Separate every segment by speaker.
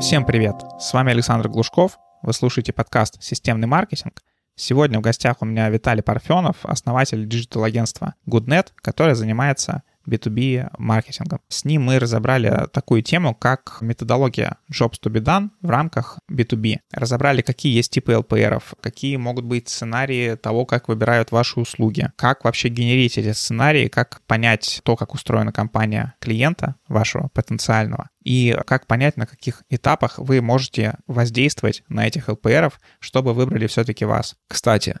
Speaker 1: Всем привет! С вами Александр Глушков. Вы слушаете подкаст «Системный маркетинг». Сегодня в гостях у меня Виталий Парфенов, основатель диджитал-агентства GoodNet, которое занимается B2B маркетингом. С ним мы разобрали такую тему, как методология Jobs to be done в рамках B2B. Разобрали, какие есть типы ЛПР, какие могут быть сценарии того, как выбирают ваши услуги, как вообще генерить эти сценарии, как понять то, как устроена компания клиента вашего потенциального, и как понять, на каких этапах вы можете воздействовать на этих ЛПР, чтобы выбрали все-таки вас.
Speaker 2: Кстати,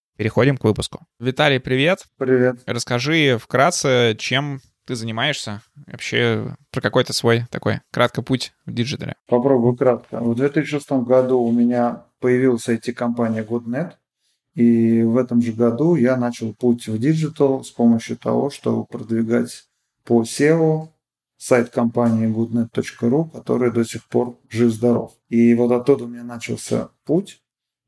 Speaker 2: Переходим к выпуску. Виталий, привет.
Speaker 3: Привет.
Speaker 2: Расскажи вкратце, чем ты занимаешься? Вообще про какой-то свой такой краткий путь в диджитале.
Speaker 3: Попробую кратко. В 2006 году у меня появилась IT-компания GoodNet, и в этом же году я начал путь в диджитал с помощью того, чтобы продвигать по SEO сайт компании goodnet.ru, который до сих пор жив-здоров. И вот оттуда у меня начался путь,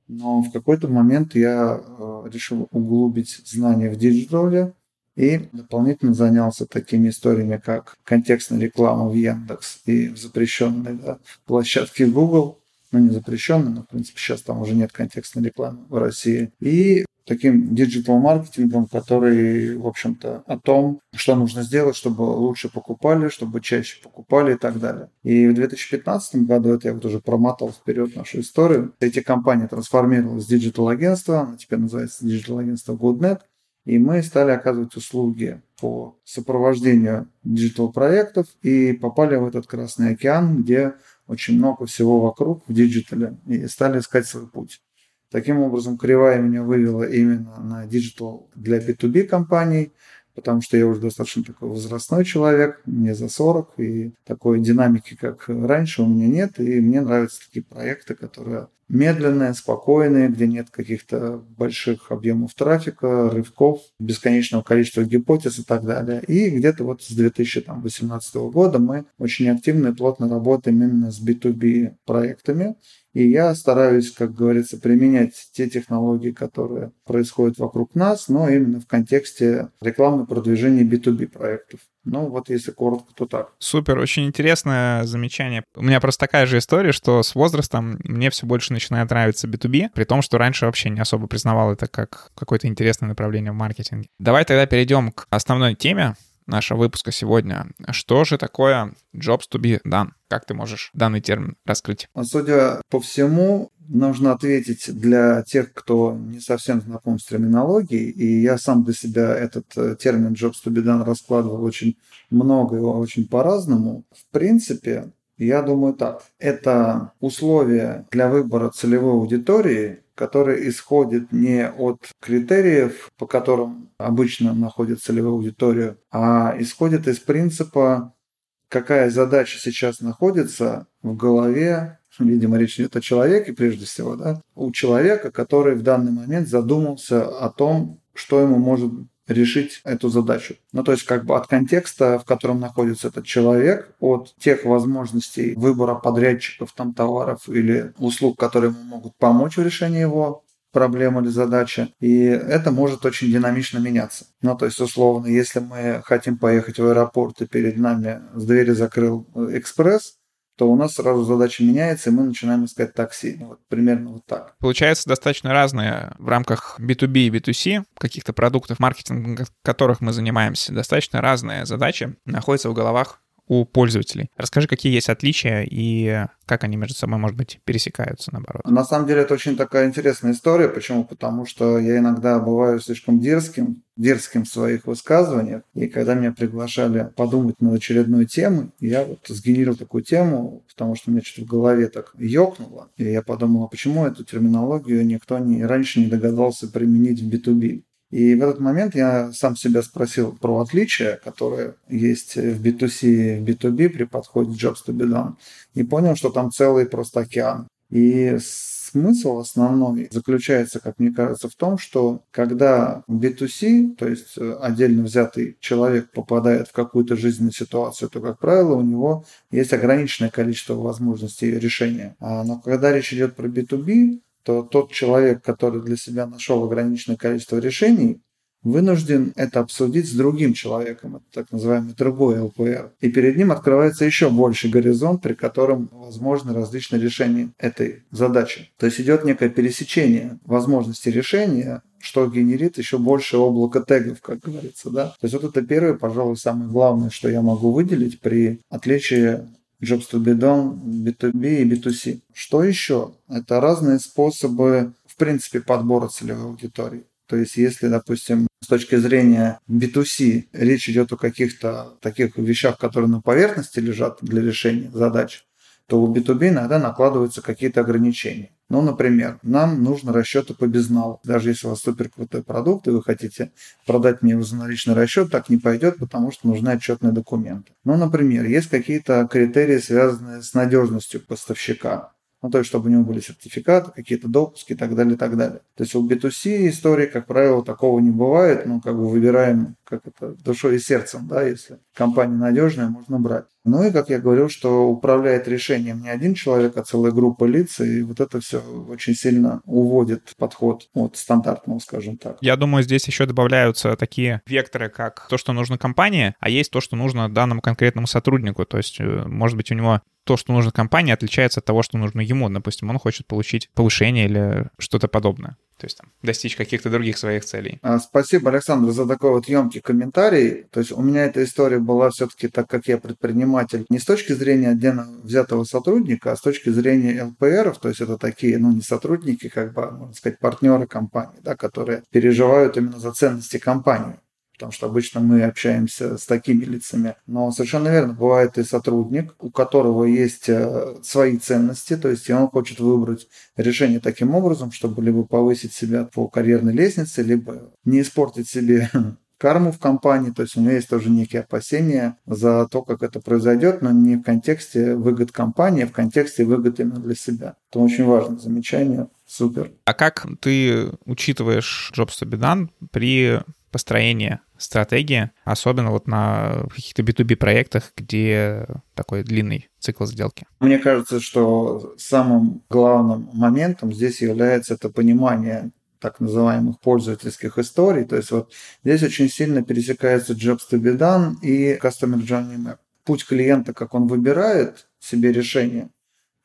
Speaker 3: но в какой-то момент я э, решил углубить знания в диджитале, и дополнительно занялся такими историями, как контекстная реклама в Яндекс и в запрещенной да, площадке Google. Ну, не запрещенной, но, в принципе, сейчас там уже нет контекстной рекламы в России. И таким диджитал-маркетингом, который, в общем-то, о том, что нужно сделать, чтобы лучше покупали, чтобы чаще покупали и так далее. И в 2015 году, это я вот уже промотал вперед нашу историю, эти компании трансформировалась в диджитал-агентство, она теперь называется диджитал-агентство GoodNet, и мы стали оказывать услуги по сопровождению диджитал-проектов и попали в этот Красный океан, где очень много всего вокруг в диджитале, и стали искать свой путь. Таким образом, кривая меня вывела именно на диджитал для B2B компаний, потому что я уже достаточно такой возрастной человек, мне за 40, и такой динамики, как раньше, у меня нет, и мне нравятся такие проекты, которые медленные, спокойные, где нет каких-то больших объемов трафика, рывков, бесконечного количества гипотез и так далее. И где-то вот с 2018 года мы очень активно и плотно работаем именно с B2B проектами. И я стараюсь, как говорится, применять те технологии, которые происходят вокруг нас, но именно в контексте рекламы продвижения B2B проектов. Ну, вот если коротко, то так.
Speaker 1: Супер, очень интересное замечание. У меня просто такая же история, что с возрастом мне все больше начинает нравиться B2B, при том, что раньше вообще не особо признавал это как какое-то интересное направление в маркетинге. Давай тогда перейдем к основной теме нашего выпуска сегодня. Что же такое jobs to be done? Как ты можешь данный термин раскрыть?
Speaker 3: Судя по всему, нужно ответить для тех, кто не совсем знаком с терминологией, и я сам для себя этот э, термин jobs to be done раскладывал очень много и очень по-разному. В принципе, я думаю так. Это условия для выбора целевой аудитории, которые исходят не от критериев, по которым обычно находят целевую аудиторию, а исходят из принципа, какая задача сейчас находится в голове видимо, речь идет о человеке прежде всего, да, у человека, который в данный момент задумался о том, что ему может решить эту задачу. Ну, то есть как бы от контекста, в котором находится этот человек, от тех возможностей выбора подрядчиков, там, товаров или услуг, которые ему могут помочь в решении его проблемы или задачи. И это может очень динамично меняться. Ну, то есть, условно, если мы хотим поехать в аэропорт, и перед нами с двери закрыл экспресс, то у нас сразу задача меняется, и мы начинаем искать такси. Ну, вот примерно вот так.
Speaker 1: Получается достаточно разные в рамках B2B и B2C, каких-то продуктов, маркетинга, которых мы занимаемся, достаточно разные задачи находятся в головах у пользователей. Расскажи, какие есть отличия и как они между собой, может быть, пересекаются, наоборот.
Speaker 3: На самом деле это очень такая интересная история. Почему? Потому что я иногда бываю слишком дерзким, дерзким в своих высказываниях. И когда меня приглашали подумать над очередной темой, я вот сгенерил такую тему, потому что мне что-то в голове так ёкнуло. И я подумал, а почему эту терминологию никто не, раньше не догадался применить в B2B? И в этот момент я сам себя спросил про отличия, которые есть в B2C и в B2B при подходе Jobs to be done, и понял, что там целый просто океан. И смысл основной заключается, как мне кажется, в том, что когда B2C, то есть э, отдельно взятый человек попадает в какую-то жизненную ситуацию, то, как правило, у него есть ограниченное количество возможностей решения. А, но когда речь идет про B2B, то тот человек, который для себя нашел ограниченное количество решений, вынужден это обсудить с другим человеком, это так называемый другой ЛПР. И перед ним открывается еще больше горизонт, при котором возможны различные решения этой задачи. То есть идет некое пересечение возможностей решения, что генерит еще больше облако тегов, как говорится. Да? То есть вот это первое, пожалуй, самое главное, что я могу выделить при отличии Jobs to be done, B2B и B2C. Что еще? Это разные способы, в принципе, подбора целевой аудитории. То есть, если, допустим, с точки зрения B2C речь идет о каких-то таких вещах, которые на поверхности лежат для решения задач, то у B2B иногда накладываются какие-то ограничения. Ну, например, нам нужно расчеты по безналу. Даже если у вас супер крутой продукт, и вы хотите продать мне за наличный расчет, так не пойдет, потому что нужны отчетные документы. Ну, например, есть какие-то критерии, связанные с надежностью поставщика ну, то есть, чтобы у него были сертификаты, какие-то допуски и так далее, и так далее. То есть у B2C истории, как правило, такого не бывает, ну, как бы выбираем, как это, душой и сердцем, да, если компания надежная, можно брать. Ну и, как я говорил, что управляет решением не один человек, а целая группа лиц, и вот это все очень сильно уводит подход от стандартного, скажем так.
Speaker 2: Я думаю, здесь еще добавляются такие векторы, как то, что нужно компании, а есть то, что нужно данному конкретному сотруднику. То есть, э, может быть, у него то, что нужно компании, отличается от того, что нужно ему. Допустим, он хочет получить повышение или что-то подобное. То есть там, достичь каких-то других своих целей.
Speaker 3: А, спасибо, Александр, за такой вот емкий комментарий. То есть у меня эта история была все-таки так, как я предприниматель, не с точки зрения отдельно взятого сотрудника, а с точки зрения ЛПРов, то есть это такие, ну, не сотрудники, как бы, можно сказать, партнеры компании, да, которые переживают именно за ценности компании потому что обычно мы общаемся с такими лицами. Но совершенно верно, бывает и сотрудник, у которого есть э, свои ценности, то есть и он хочет выбрать решение таким образом, чтобы либо повысить себя по карьерной лестнице, либо не испортить себе карму в компании, то есть у него есть тоже некие опасения за то, как это произойдет, но не в контексте выгод компании, а в контексте выгод именно для себя. Это очень важное замечание, супер.
Speaker 2: А как ты учитываешь Jobs to be done при построении стратегии, особенно вот на каких-то B2B проектах, где такой длинный цикл сделки?
Speaker 3: Мне кажется, что самым главным моментом здесь является это понимание так называемых пользовательских историй. То есть вот здесь очень сильно пересекается Jobs to be done и Customer Journey Map. Путь клиента, как он выбирает себе решение,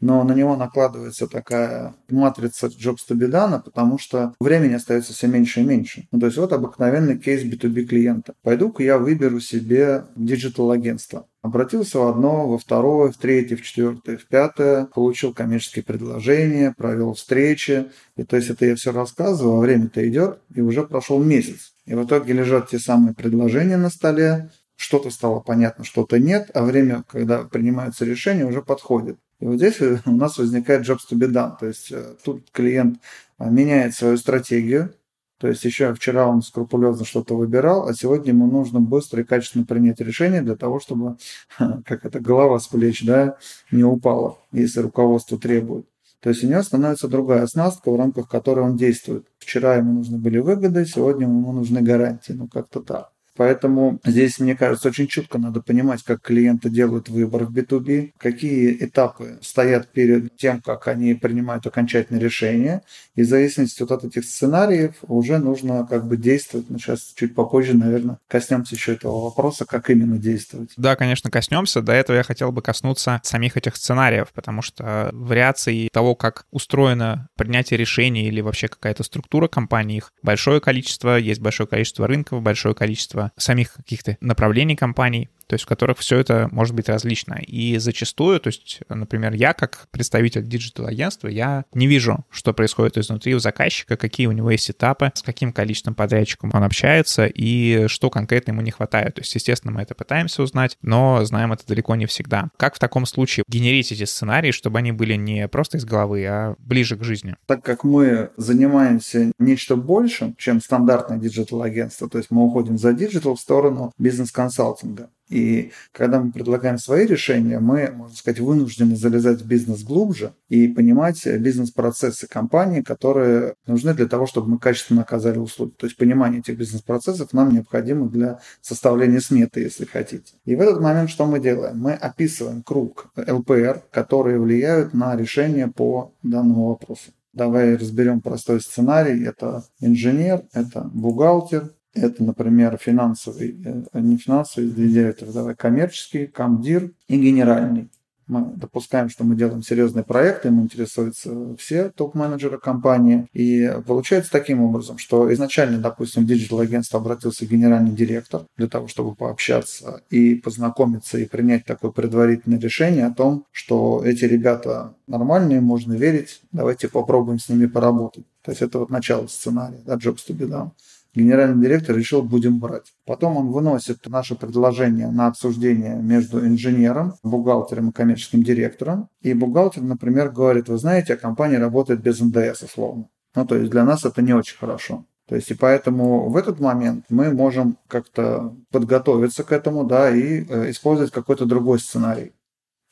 Speaker 3: но на него накладывается такая матрица Jobs to be done, потому что времени остается все меньше и меньше. Ну, то есть вот обыкновенный кейс B2B клиента. Пойду-ка я выберу себе диджитал-агентство. Обратился в одно, во второе, в третье, в четвертое, в пятое, получил коммерческие предложения, провел встречи. И то есть это я все рассказываю, а время-то идет, и уже прошел месяц. И в итоге лежат те самые предложения на столе, что-то стало понятно, что-то нет, а время, когда принимаются решения, уже подходит. И вот здесь у нас возникает jobs to be done. То есть э, тут клиент э, меняет свою стратегию. То есть еще вчера он скрупулезно что-то выбирал, а сегодня ему нужно быстро и качественно принять решение для того, чтобы, как это, голова с плеч, да, не упала, если руководство требует. То есть у него становится другая оснастка, в рамках которой он действует. Вчера ему нужны были выгоды, сегодня ему нужны гарантии. Ну, как-то так. Поэтому здесь, мне кажется, очень четко надо понимать, как клиенты делают выбор в B2B, какие этапы стоят перед тем, как они принимают окончательное решение. И в зависимости от этих сценариев уже нужно как бы действовать. Мы сейчас чуть попозже, наверное, коснемся еще этого вопроса, как именно действовать.
Speaker 2: Да, конечно, коснемся. До этого я хотел бы коснуться самих этих сценариев, потому что вариаций того, как устроено принятие решений или вообще какая-то структура компании, их большое количество, есть большое количество рынков, большое количество самих каких-то направлений компаний то есть в которых все это может быть различно. И зачастую, то есть, например, я как представитель диджитал-агентства, я не вижу, что происходит изнутри у заказчика, какие у него есть этапы, с каким количеством подрядчиков он общается и что конкретно ему не хватает. То есть, естественно, мы это пытаемся узнать, но знаем это далеко не всегда. Как в таком случае генерить эти сценарии, чтобы они были не просто из головы, а ближе к жизни?
Speaker 3: Так как мы занимаемся нечто большим, чем стандартное диджитал-агентство, то есть мы уходим за диджитал в сторону бизнес-консалтинга, И когда мы предлагаем свои решения, мы, можно сказать, вынуждены залезать в бизнес глубже и понимать бизнес-процессы компании, которые нужны для того, чтобы мы качественно оказали услуги. То есть понимание этих бизнес-процессов нам необходимо для составления сметы, если хотите. И в этот момент что мы делаем? Мы описываем круг ЛПР, которые влияют на решение по данному вопросу. Давай разберем простой сценарий. Это инженер, это бухгалтер, это, например, финансовый, э, не финансовый директор, давай коммерческий, комдир и генеральный. Мы допускаем, что мы делаем серьезные проекты, им интересуются все топ-менеджеры компании. И получается таким образом, что изначально, допустим, в диджитал-агентство обратился генеральный директор для того, чтобы пообщаться и познакомиться и принять такое предварительное решение о том, что эти ребята нормальные, можно верить, давайте попробуем с ними поработать. То есть это вот начало сценария, да, jobs to be done генеральный директор решил, будем брать. Потом он выносит наше предложение на обсуждение между инженером, бухгалтером и коммерческим директором. И бухгалтер, например, говорит, вы знаете, а компания работает без НДС, условно. Ну, то есть для нас это не очень хорошо. То есть и поэтому в этот момент мы можем как-то подготовиться к этому, да, и э, использовать какой-то другой сценарий.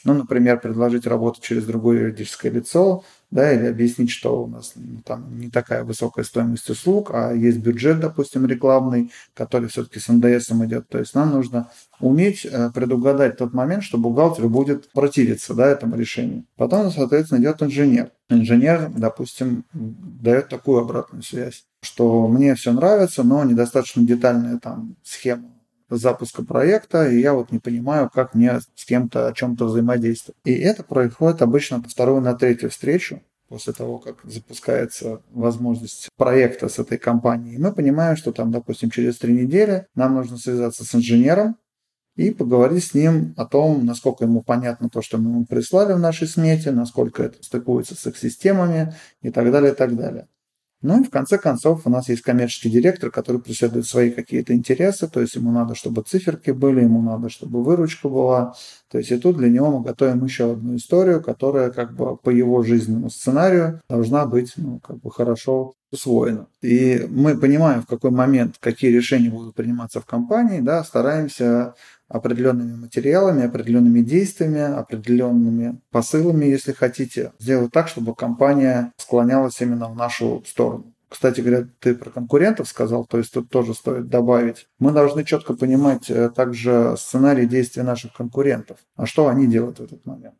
Speaker 3: Ну, например, предложить работу через другое юридическое лицо, да, или объяснить, что у нас ну, там не такая высокая стоимость услуг, а есть бюджет, допустим, рекламный, который все-таки с НДС идет. То есть нам нужно уметь э, предугадать тот момент, что бухгалтер будет противиться да, этому решению. Потом, соответственно, идет инженер. Инженер, допустим, дает такую обратную связь, что мне все нравится, но недостаточно детальная там схема запуска проекта, и я вот не понимаю, как мне с кем-то о чем-то взаимодействовать. И это происходит обычно на вторую, на третью встречу, после того, как запускается возможность проекта с этой компанией. Мы понимаем, что там, допустим, через три недели нам нужно связаться с инженером и поговорить с ним о том, насколько ему понятно то, что мы ему прислали в нашей смете, насколько это стыкуется с их системами и так далее, и так далее. Ну и в конце концов у нас есть коммерческий директор, который преследует свои какие-то интересы, то есть ему надо, чтобы циферки были, ему надо, чтобы выручка была. То есть и тут для него мы готовим еще одну историю, которая как бы по его жизненному сценарию должна быть ну, как бы хорошо усвоена. И мы понимаем, в какой момент какие решения будут приниматься в компании, да, стараемся определенными материалами, определенными действиями, определенными посылами, если хотите, сделать так, чтобы компания склонялась именно в нашу сторону. Кстати говоря, ты про конкурентов сказал, то есть тут тоже стоит добавить. Мы должны четко понимать э, также сценарий действий наших конкурентов. А что они делают в этот момент?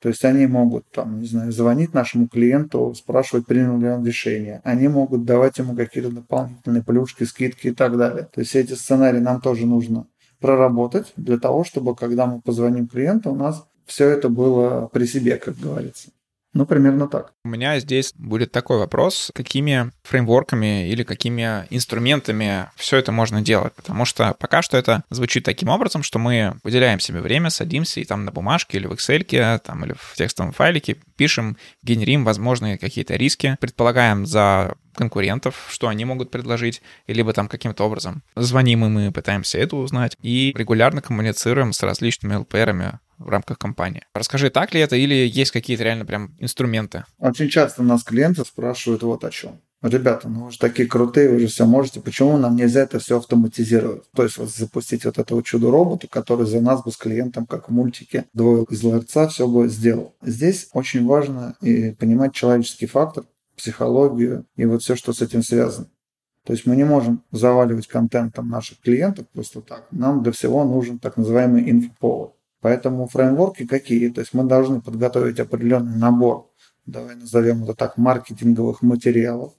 Speaker 3: То есть они могут, там, не знаю, звонить нашему клиенту, спрашивать, принял ли он решение. Они могут давать ему какие-то дополнительные плюшки, скидки и так далее. То есть эти сценарии нам тоже нужно проработать для того, чтобы когда мы позвоним клиенту, у нас все это было при себе, как говорится. Ну, примерно так.
Speaker 2: У меня здесь будет такой вопрос, какими фреймворками или какими инструментами все это можно делать, потому что пока что это звучит таким образом, что мы выделяем себе время, садимся и там на бумажке или в Excel, там, или в текстовом файлике пишем, генерим возможные какие-то риски, предполагаем за конкурентов, что они могут предложить, либо там каким-то образом звоним им и пытаемся это узнать, и регулярно коммуницируем с различными ЛПРами в рамках компании. Расскажи, так ли это или есть какие-то реально прям инструменты?
Speaker 3: Очень часто нас клиенты спрашивают вот о чем. Ребята, ну вы же такие крутые, вы же все можете, почему нам нельзя это все автоматизировать? То есть вот запустить вот этого чудо-робота, который за нас бы с клиентом, как в мультике, двое из ларца все бы сделал. Здесь очень важно и понимать человеческий фактор, психологию и вот все, что с этим связано. То есть мы не можем заваливать контентом наших клиентов просто так. Нам для всего нужен так называемый инфоповод. Поэтому фреймворки какие? То есть мы должны подготовить определенный набор, давай назовем это так, маркетинговых материалов.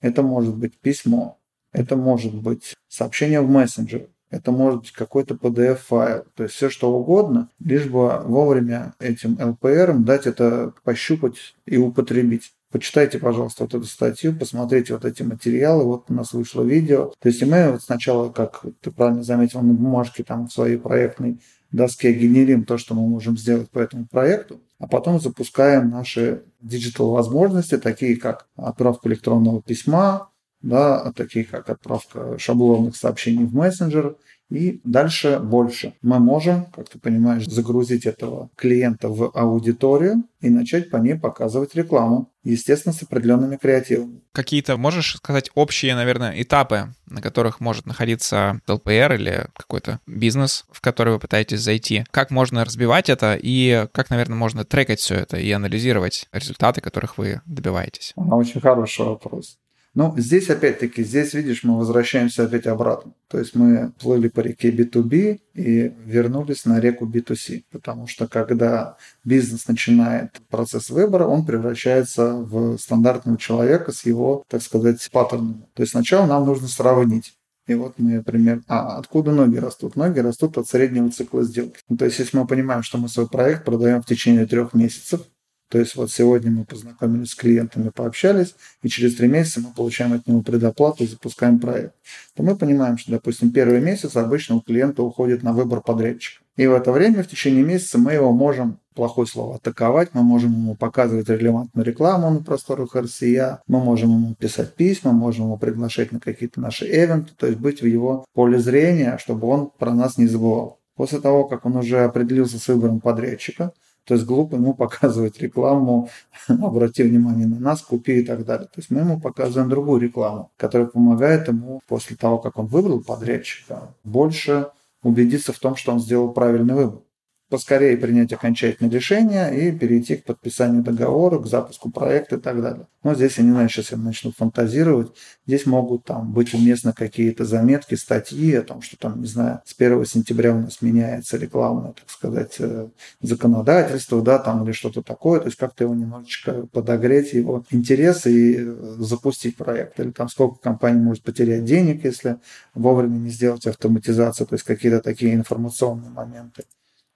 Speaker 3: Это может быть письмо, это может быть сообщение в мессенджер, это может быть какой-то PDF-файл, то есть все что угодно, лишь бы вовремя этим LPR дать это пощупать и употребить. Почитайте, пожалуйста, вот эту статью, посмотрите вот эти материалы, вот у нас вышло видео. То есть мы вот сначала, как ты правильно заметил, на бумажке там в своей проектной доске генерим то, что мы можем сделать по этому проекту, а потом запускаем наши диджитал возможности, такие как отправка электронного письма, да, такие как отправка шаблонных сообщений в мессенджер, и дальше больше. Мы можем, как ты понимаешь, загрузить этого клиента в аудиторию и начать по ней показывать рекламу. Естественно, с определенными креативами.
Speaker 2: Какие-то, можешь сказать, общие, наверное, этапы, на которых может находиться ЛПР или какой-то бизнес, в который вы пытаетесь зайти? Как можно разбивать это и как, наверное, можно трекать все это и анализировать результаты, которых вы добиваетесь?
Speaker 3: Очень хороший вопрос. Ну, здесь опять-таки, здесь, видишь, мы возвращаемся опять обратно. То есть мы плыли по реке B2B и вернулись на реку B2C. Потому что когда бизнес начинает процесс выбора, он превращается в стандартного человека с его, так сказать, паттернами. То есть сначала нам нужно сравнить. И вот мы, например, а откуда ноги растут? Ноги растут от среднего цикла сделки. Ну, то есть если мы понимаем, что мы свой проект продаем в течение трех месяцев, то есть вот сегодня мы познакомились с клиентами, пообщались, и через три месяца мы получаем от него предоплату и запускаем проект. То мы понимаем, что, допустим, первый месяц обычно у клиента уходит на выбор подрядчика. И в это время, в течение месяца, мы его можем, плохое слово, атаковать, мы можем ему показывать релевантную рекламу на просторах RCA, мы можем ему писать письма, можем ему приглашать на какие-то наши эвенты, то есть быть в его поле зрения, чтобы он про нас не забывал. После того, как он уже определился с выбором подрядчика, то есть глупо ему показывать рекламу, обрати внимание на нас, купи и так далее. То есть мы ему показываем другую рекламу, которая помогает ему после того, как он выбрал подрядчика, больше убедиться в том, что он сделал правильный выбор поскорее принять окончательное решение и перейти к подписанию договора, к запуску проекта и так далее. Но здесь, я не знаю, сейчас я начну фантазировать, здесь могут там быть уместны какие-то заметки, статьи о том, что там, не знаю, с 1 сентября у нас меняется рекламное, так сказать, э, законодательство, да, там или что-то такое, то есть как-то его немножечко подогреть, его интересы и э, запустить проект. Или там сколько компания может потерять денег, если вовремя не сделать автоматизацию, то есть какие-то такие информационные моменты.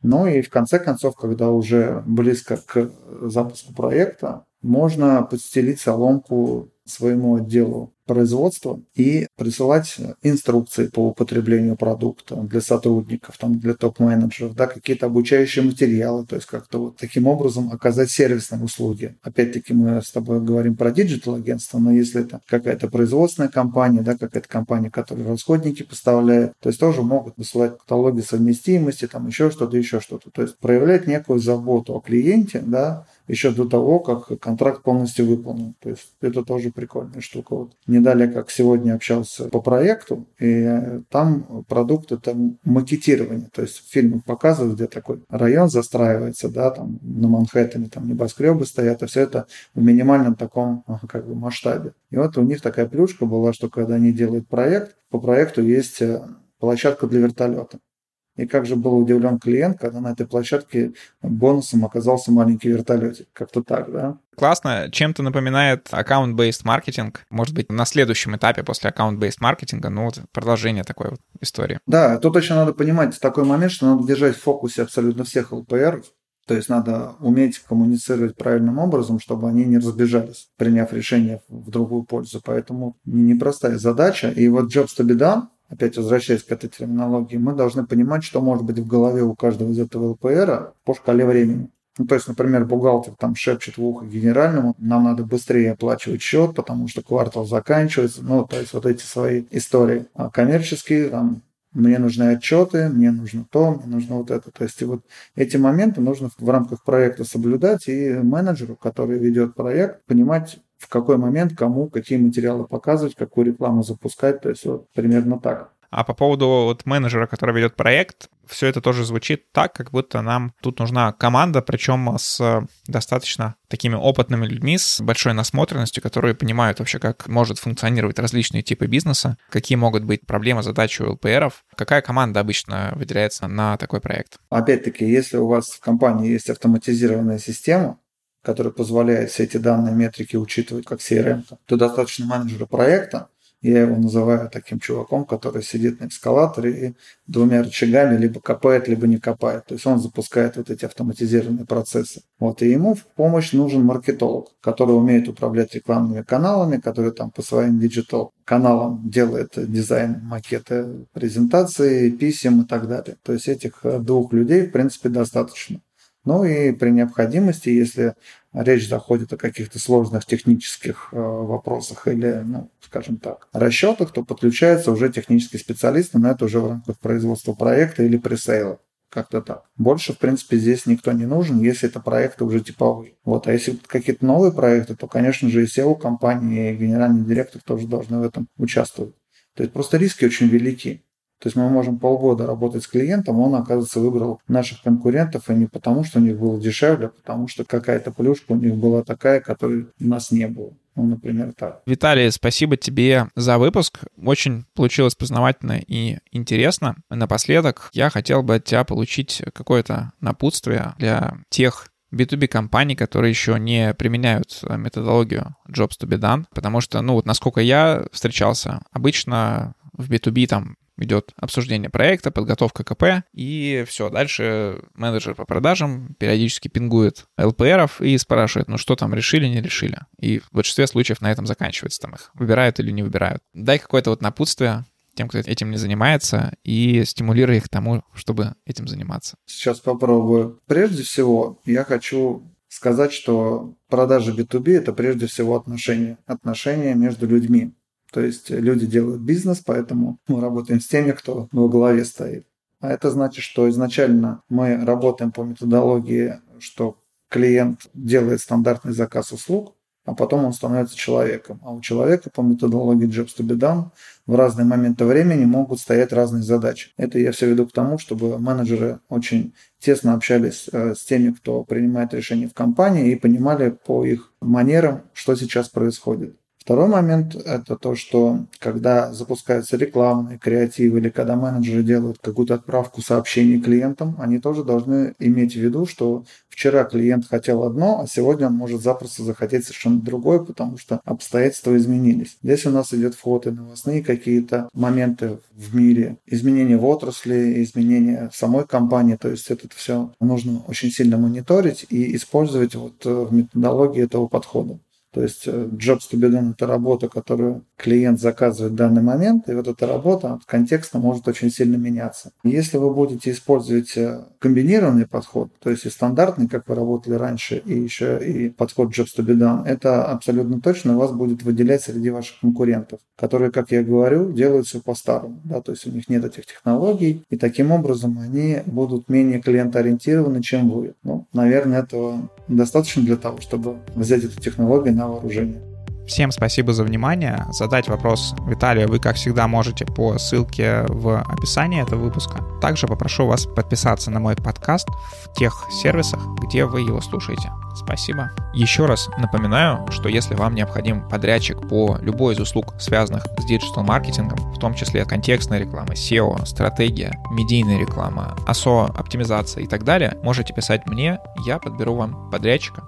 Speaker 3: Ну и в конце концов, когда уже близко к запуску проекта, можно подстелить соломку своему отделу производства и присылать инструкции по употреблению продукта для сотрудников, там, для топ-менеджеров, да, какие-то обучающие материалы, то есть как-то вот таким образом оказать сервисные услуги. Опять-таки мы с тобой говорим про диджитал-агентство, но если это какая-то производственная компания, да, какая-то компания, которая расходники поставляет, то есть тоже могут высылать каталоги совместимости, там еще что-то, еще что-то. То есть проявлять некую заботу о клиенте, да, еще до того, как контракт полностью выполнен. То есть это тоже прикольная штука. Вот не далее, как сегодня общался по проекту, и там продукт это макетирование. То есть фильмы показывают, где такой район застраивается, да, там на Манхэттене там небоскребы стоят, и все это в минимальном таком как бы масштабе. И вот у них такая плюшка была, что когда они делают проект, по проекту есть э, площадка для вертолета. И как же был удивлен клиент, когда на этой площадке бонусом оказался маленький вертолетик. Как-то так, да?
Speaker 2: Классно. Чем-то напоминает аккаунт-based маркетинг. Может быть, на следующем этапе после аккаунт-based маркетинга, ну, вот продолжение такой вот истории.
Speaker 3: Да, тут еще надо понимать такой момент, что надо держать в фокусе абсолютно всех ЛПР, то есть надо уметь коммуницировать правильным образом, чтобы они не разбежались, приняв решение в другую пользу. Поэтому непростая задача. И вот Jobs to be done, опять возвращаясь к этой терминологии, мы должны понимать, что может быть в голове у каждого из этого ЛПР по шкале времени. Ну, то есть, например, бухгалтер там шепчет в ухо генеральному, нам надо быстрее оплачивать счет, потому что квартал заканчивается. Ну, то есть, вот эти свои истории. А коммерческие, там, мне нужны отчеты, мне нужно то, мне нужно вот это. То есть, и вот эти моменты нужно в рамках проекта соблюдать, и менеджеру, который ведет проект, понимать, в какой момент кому какие материалы показывать, какую рекламу запускать. То есть вот примерно так.
Speaker 2: А по поводу вот менеджера, который ведет проект, все это тоже звучит так, как будто нам тут нужна команда, причем с достаточно такими опытными людьми, с большой насмотренностью, которые понимают вообще, как может функционировать различные типы бизнеса, какие могут быть проблемы, задачи у ЛПРов. Какая команда обычно выделяется на такой проект?
Speaker 3: Опять-таки, если у вас в компании есть автоматизированная система, который позволяет все эти данные метрики учитывать как CRM, то достаточно менеджера проекта, я его называю таким чуваком, который сидит на экскаваторе и двумя рычагами либо копает, либо не копает. То есть он запускает вот эти автоматизированные процессы. Вот, и ему в помощь нужен маркетолог, который умеет управлять рекламными каналами, который там по своим диджитал каналам делает дизайн, макеты, презентации, писем и так далее. То есть этих двух людей, в принципе, достаточно. Ну и при необходимости, если речь заходит о каких-то сложных технических э, вопросах или, ну, скажем так, расчетах, то подключается уже технический специалист, но это уже в рамках производства проекта или пресейла. Как-то так. Больше, в принципе, здесь никто не нужен, если это проекты уже типовые. Вот. А если какие-то новые проекты, то, конечно же, и SEO-компании, и генеральный директор тоже должны в этом участвовать. То есть просто риски очень велики. То есть мы можем полгода работать с клиентом, он, оказывается, выбрал наших конкурентов, и не потому, что у них было дешевле, а потому что какая-то плюшка у них была такая, которой у нас не было. Ну, например, так.
Speaker 2: Виталий, спасибо тебе за выпуск. Очень получилось познавательно и интересно. Напоследок я хотел бы от тебя получить какое-то напутствие для тех B2B компаний, которые еще не применяют методологию Jobs to be done, потому что, ну вот насколько я встречался, обычно в B2B там идет обсуждение проекта, подготовка КП, и все. Дальше менеджер по продажам периодически пингует ЛПРов и спрашивает, ну что там, решили, не решили. И в большинстве случаев на этом заканчивается, там их выбирают или не выбирают. Дай какое-то вот напутствие тем, кто этим не занимается, и стимулируй их к тому, чтобы этим заниматься.
Speaker 3: Сейчас попробую. Прежде всего, я хочу сказать, что продажи B2B – это прежде всего отношения. Отношения между людьми. То есть люди делают бизнес, поэтому мы работаем с теми, кто во главе стоит. А это значит, что изначально мы работаем по методологии, что клиент делает стандартный заказ услуг, а потом он становится человеком. А у человека по методологии Jobs to be done в разные моменты времени могут стоять разные задачи. Это я все веду к тому, чтобы менеджеры очень тесно общались э, с теми, кто принимает решения в компании и понимали по их манерам, что сейчас происходит. Второй момент – это то, что когда запускаются рекламные креативы или когда менеджеры делают какую-то отправку сообщений клиентам, они тоже должны иметь в виду, что вчера клиент хотел одно, а сегодня он может запросто захотеть совершенно другое, потому что обстоятельства изменились. Здесь у нас идет вход и новостные какие-то моменты в мире, изменения в отрасли, изменения в самой компании, то есть это все нужно очень сильно мониторить и использовать вот в методологии этого подхода. То есть Jobs to be done – это работа, которую клиент заказывает в данный момент, и вот эта работа от контекста может очень сильно меняться. Если вы будете использовать э, комбинированный подход, то есть и стандартный, как вы работали раньше, и еще и подход Jobs to be done, это абсолютно точно вас будет выделять среди ваших конкурентов, которые, как я говорю, делают все по-старому. Да? То есть у них нет этих технологий, и таким образом они будут менее клиентоориентированы, чем вы. Ну, наверное, этого достаточно для того, чтобы взять эту технологию на вооружение.
Speaker 1: Всем спасибо за внимание. Задать вопрос Виталию вы, как всегда, можете по ссылке в описании этого выпуска. Также попрошу вас подписаться на мой подкаст в тех сервисах, где вы его слушаете. Спасибо.
Speaker 2: Еще раз напоминаю, что если вам необходим подрядчик по любой из услуг, связанных с диджитал-маркетингом, в том числе контекстная реклама, SEO, стратегия, медийная реклама, ASO, оптимизация и так далее, можете писать мне, я подберу вам подрядчика.